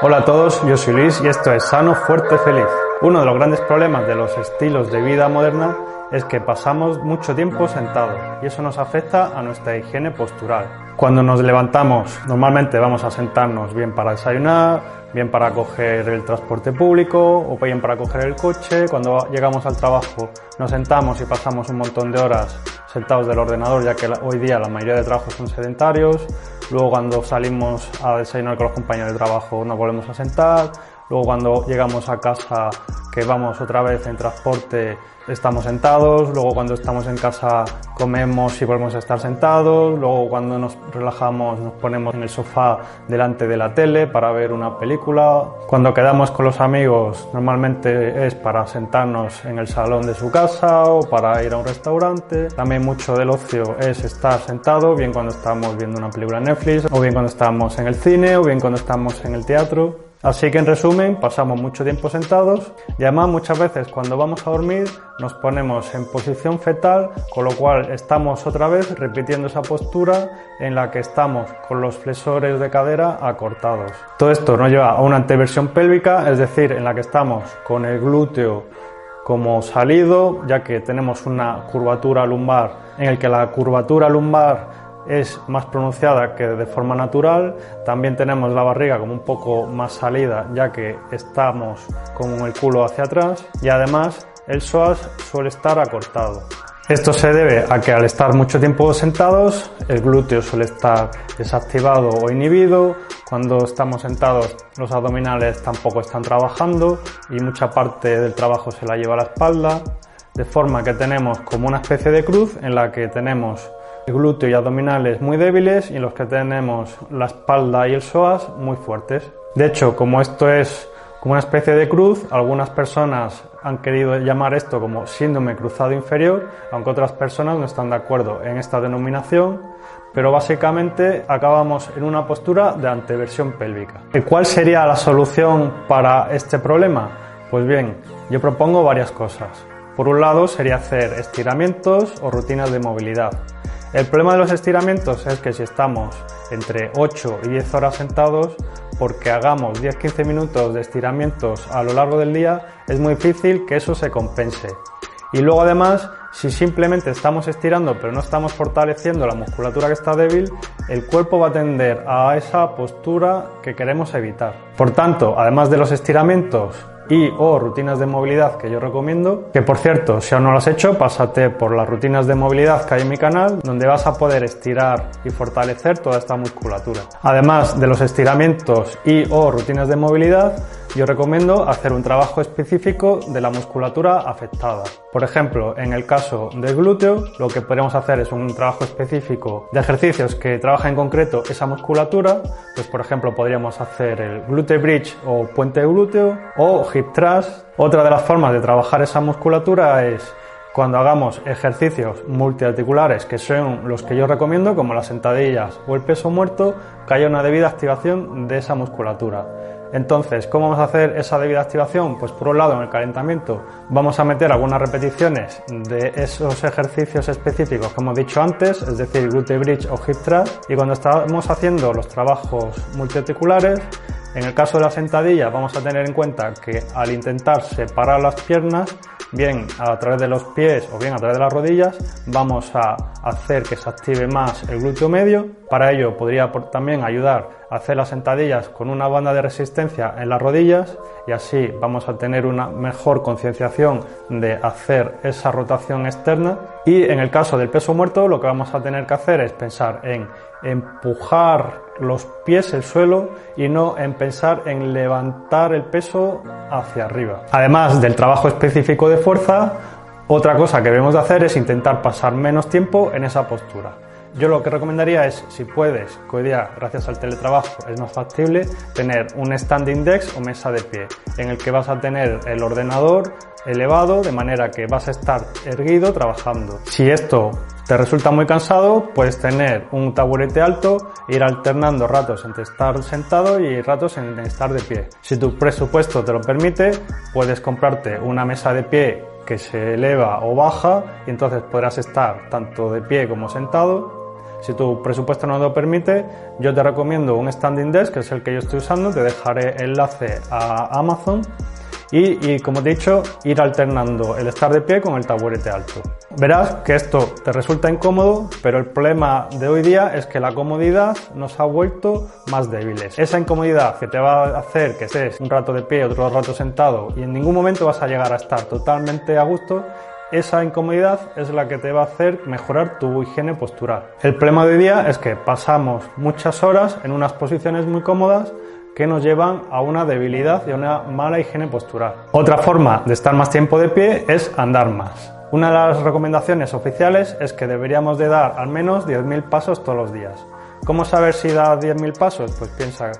Hola a todos, yo soy Luis y esto es Sano, Fuerte, Feliz. Uno de los grandes problemas de los estilos de vida moderna es que pasamos mucho tiempo sentados y eso nos afecta a nuestra higiene postural. Cuando nos levantamos, normalmente vamos a sentarnos bien para desayunar, bien para coger el transporte público o bien para coger el coche. Cuando llegamos al trabajo, nos sentamos y pasamos un montón de horas sentados del ordenador, ya que hoy día la mayoría de trabajos son sedentarios. Luego cuando salimos a desayunar con los compañeros de trabajo nos volvemos a sentar. Luego cuando llegamos a casa que vamos otra vez en transporte estamos sentados, luego cuando estamos en casa comemos y volvemos a estar sentados, luego cuando nos relajamos nos ponemos en el sofá delante de la tele para ver una película, cuando quedamos con los amigos normalmente es para sentarnos en el salón de su casa o para ir a un restaurante, también mucho del ocio es estar sentado, bien cuando estamos viendo una película en Netflix o bien cuando estamos en el cine o bien cuando estamos en el teatro. Así que en resumen, pasamos mucho tiempo sentados y además muchas veces cuando vamos a dormir nos ponemos en posición fetal, con lo cual estamos otra vez repitiendo esa postura en la que estamos con los flexores de cadera acortados. Todo esto nos lleva a una anteversión pélvica, es decir, en la que estamos con el glúteo como salido, ya que tenemos una curvatura lumbar en el que la curvatura lumbar es más pronunciada que de forma natural. También tenemos la barriga como un poco más salida ya que estamos con el culo hacia atrás y además el psoas suele estar acortado. Esto se debe a que al estar mucho tiempo sentados, el glúteo suele estar desactivado o inhibido. Cuando estamos sentados, los abdominales tampoco están trabajando y mucha parte del trabajo se la lleva a la espalda. De forma que tenemos como una especie de cruz en la que tenemos glúteo y abdominales muy débiles y en los que tenemos la espalda y el psoas muy fuertes. De hecho, como esto es como una especie de cruz, algunas personas han querido llamar esto como síndrome cruzado inferior, aunque otras personas no están de acuerdo en esta denominación, pero básicamente acabamos en una postura de anteversión pélvica. ¿Y cuál sería la solución para este problema? Pues bien, yo propongo varias cosas. Por un lado sería hacer estiramientos o rutinas de movilidad. El problema de los estiramientos es que si estamos entre 8 y 10 horas sentados, porque hagamos 10-15 minutos de estiramientos a lo largo del día, es muy difícil que eso se compense. Y luego además, si simplemente estamos estirando pero no estamos fortaleciendo la musculatura que está débil, el cuerpo va a tender a esa postura que queremos evitar. Por tanto, además de los estiramientos y o rutinas de movilidad que yo recomiendo. Que por cierto, si aún no lo has hecho, pásate por las rutinas de movilidad que hay en mi canal, donde vas a poder estirar y fortalecer toda esta musculatura. Además de los estiramientos y o rutinas de movilidad, yo recomiendo hacer un trabajo específico de la musculatura afectada. Por ejemplo, en el caso del glúteo, lo que podemos hacer es un trabajo específico de ejercicios que trabaja en concreto esa musculatura. Pues por ejemplo, podríamos hacer el glute bridge o puente glúteo o hip thrust. Otra de las formas de trabajar esa musculatura es cuando hagamos ejercicios multiarticulares, que son los que yo recomiendo, como las sentadillas o el peso muerto, que haya una debida activación de esa musculatura. Entonces, ¿cómo vamos a hacer esa debida activación? Pues por un lado, en el calentamiento vamos a meter algunas repeticiones de esos ejercicios específicos que hemos dicho antes, es decir, glute bridge o hip thrust, y cuando estamos haciendo los trabajos multiarticulares, en el caso de la sentadilla vamos a tener en cuenta que al intentar separar las piernas, bien a través de los pies o bien a través de las rodillas, vamos a hacer que se active más el glúteo medio. Para ello podría también ayudar a hacer las sentadillas con una banda de resistencia en las rodillas y así vamos a tener una mejor concienciación de hacer esa rotación externa. Y en el caso del peso muerto lo que vamos a tener que hacer es pensar en empujar los pies el suelo y no en pensar en levantar el peso hacia arriba. Además del trabajo específico de fuerza, otra cosa que debemos de hacer es intentar pasar menos tiempo en esa postura. Yo lo que recomendaría es, si puedes, que hoy día, gracias al teletrabajo, es más factible, tener un standing desk o mesa de pie, en el que vas a tener el ordenador elevado, de manera que vas a estar erguido trabajando. Si esto te resulta muy cansado, puedes tener un taburete alto, ir alternando ratos entre estar sentado y ratos en estar de pie. Si tu presupuesto te lo permite, puedes comprarte una mesa de pie que se eleva o baja y entonces podrás estar tanto de pie como sentado. Si tu presupuesto no lo permite, yo te recomiendo un standing desk, que es el que yo estoy usando, te dejaré enlace a Amazon y, como te he dicho, ir alternando el estar de pie con el taburete alto. Verás que esto te resulta incómodo, pero el problema de hoy día es que la comodidad nos ha vuelto más débiles. Esa incomodidad que te va a hacer que estés un rato de pie, otro rato sentado y en ningún momento vas a llegar a estar totalmente a gusto, esa incomodidad es la que te va a hacer mejorar tu higiene postural. El problema de hoy día es que pasamos muchas horas en unas posiciones muy cómodas que nos llevan a una debilidad y a una mala higiene postural. Otra forma de estar más tiempo de pie es andar más. Una de las recomendaciones oficiales es que deberíamos de dar al menos 10.000 pasos todos los días. ¿Cómo saber si da 10.000 pasos? Pues piensa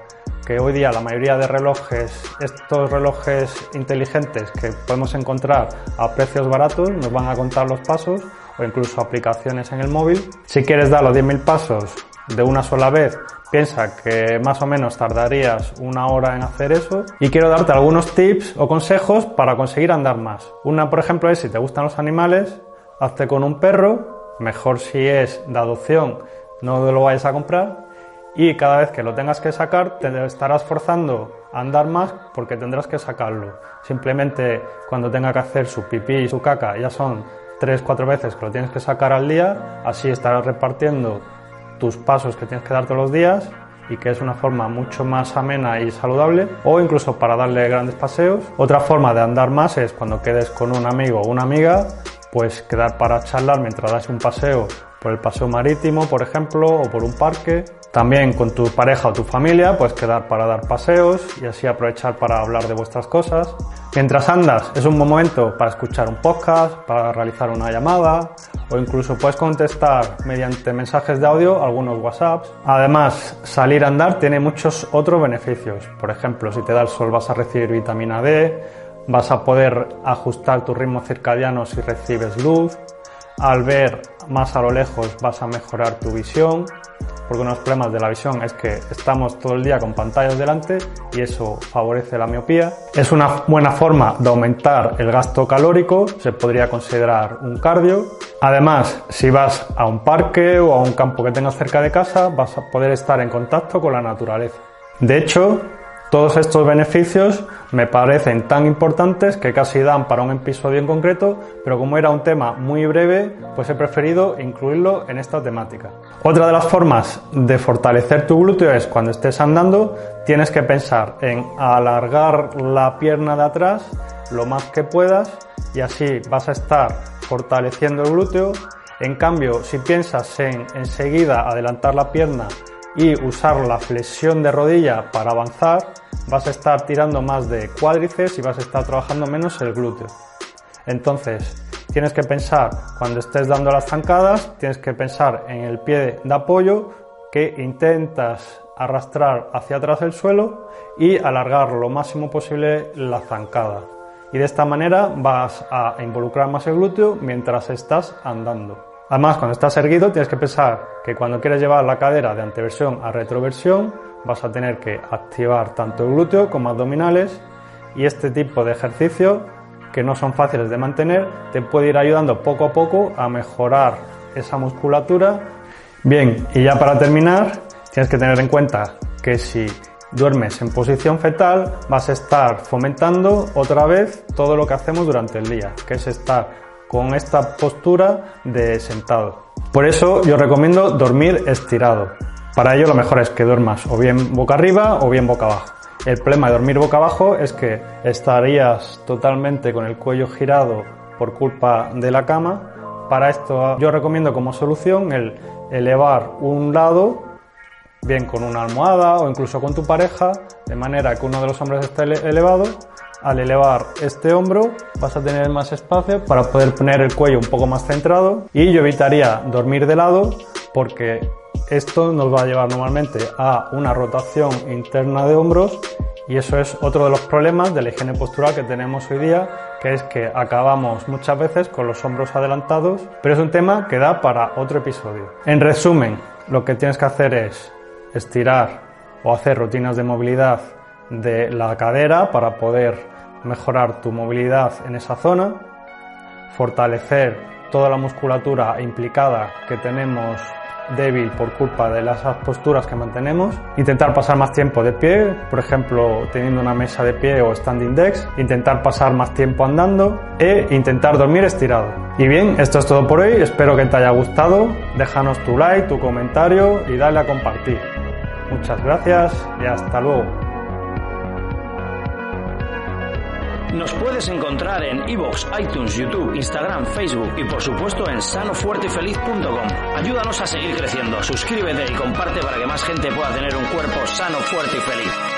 que hoy día la mayoría de relojes, estos relojes inteligentes que podemos encontrar a precios baratos, nos van a contar los pasos o incluso aplicaciones en el móvil. Si quieres dar los 10.000 pasos de una sola vez Piensa que más o menos tardarías una hora en hacer eso y quiero darte algunos tips o consejos para conseguir andar más. Una, por ejemplo, es si te gustan los animales, hazte con un perro, mejor si es de adopción, no lo vayas a comprar y cada vez que lo tengas que sacar te estarás forzando a andar más porque tendrás que sacarlo. Simplemente cuando tenga que hacer su pipí y su caca ya son 3-4 veces que lo tienes que sacar al día, así estarás repartiendo tus pasos que tienes que dar todos los días y que es una forma mucho más amena y saludable o incluso para darle grandes paseos. Otra forma de andar más es cuando quedes con un amigo o una amiga, pues quedar para charlar mientras das un paseo por el paseo marítimo, por ejemplo, o por un parque. También con tu pareja o tu familia, pues quedar para dar paseos y así aprovechar para hablar de vuestras cosas. Mientras andas, es un momento para escuchar un podcast, para realizar una llamada o incluso puedes contestar mediante mensajes de audio algunos WhatsApps. Además, salir a andar tiene muchos otros beneficios. Por ejemplo, si te da el sol vas a recibir vitamina D, vas a poder ajustar tu ritmo circadiano si recibes luz, al ver más a lo lejos vas a mejorar tu visión, porque uno de los problemas de la visión es que estamos todo el día con pantallas delante y eso favorece la miopía. Es una buena forma de aumentar el gasto calórico, se podría considerar un cardio. Además, si vas a un parque o a un campo que tengas cerca de casa, vas a poder estar en contacto con la naturaleza. De hecho, todos estos beneficios me parecen tan importantes que casi dan para un episodio en concreto, pero como era un tema muy breve, pues he preferido incluirlo en esta temática. Otra de las formas de fortalecer tu glúteo es cuando estés andando, tienes que pensar en alargar la pierna de atrás lo más que puedas y así vas a estar fortaleciendo el glúteo. En cambio, si piensas en enseguida adelantar la pierna y usar la flexión de rodilla para avanzar, vas a estar tirando más de cuádriceps y vas a estar trabajando menos el glúteo. Entonces, tienes que pensar cuando estés dando las zancadas, tienes que pensar en el pie de apoyo que intentas arrastrar hacia atrás el suelo y alargar lo máximo posible la zancada. Y de esta manera vas a involucrar más el glúteo mientras estás andando. Además, cuando estás erguido, tienes que pensar que cuando quieres llevar la cadera de anteversión a retroversión, vas a tener que activar tanto el glúteo como abdominales y este tipo de ejercicios que no son fáciles de mantener te puede ir ayudando poco a poco a mejorar esa musculatura. Bien, y ya para terminar, tienes que tener en cuenta que si duermes en posición fetal vas a estar fomentando otra vez todo lo que hacemos durante el día, que es estar con esta postura de sentado. Por eso yo recomiendo dormir estirado. Para ello lo mejor es que duermas o bien boca arriba o bien boca abajo. El problema de dormir boca abajo es que estarías totalmente con el cuello girado por culpa de la cama. Para esto yo recomiendo como solución el elevar un lado, bien con una almohada o incluso con tu pareja, de manera que uno de los hombros esté elevado al elevar este hombro vas a tener más espacio para poder poner el cuello un poco más centrado. Y yo evitaría dormir de lado porque esto nos va a llevar normalmente a una rotación interna de hombros. Y eso es otro de los problemas de la higiene postural que tenemos hoy día, que es que acabamos muchas veces con los hombros adelantados, pero es un tema que da para otro episodio. En resumen, lo que tienes que hacer es estirar o hacer rutinas de movilidad de la cadera para poder mejorar tu movilidad en esa zona, fortalecer toda la musculatura implicada que tenemos débil por culpa de las posturas que mantenemos, intentar pasar más tiempo de pie, por ejemplo, teniendo una mesa de pie o standing decks, intentar pasar más tiempo andando e intentar dormir estirado. Y bien, esto es todo por hoy, espero que te haya gustado, déjanos tu like, tu comentario y dale a compartir. Muchas gracias y hasta luego. Nos puedes encontrar en iVoox, iTunes, YouTube, Instagram, Facebook y por supuesto en sanofuertefeliz.com. Ayúdanos a seguir creciendo, suscríbete y comparte para que más gente pueda tener un cuerpo sano, fuerte y feliz.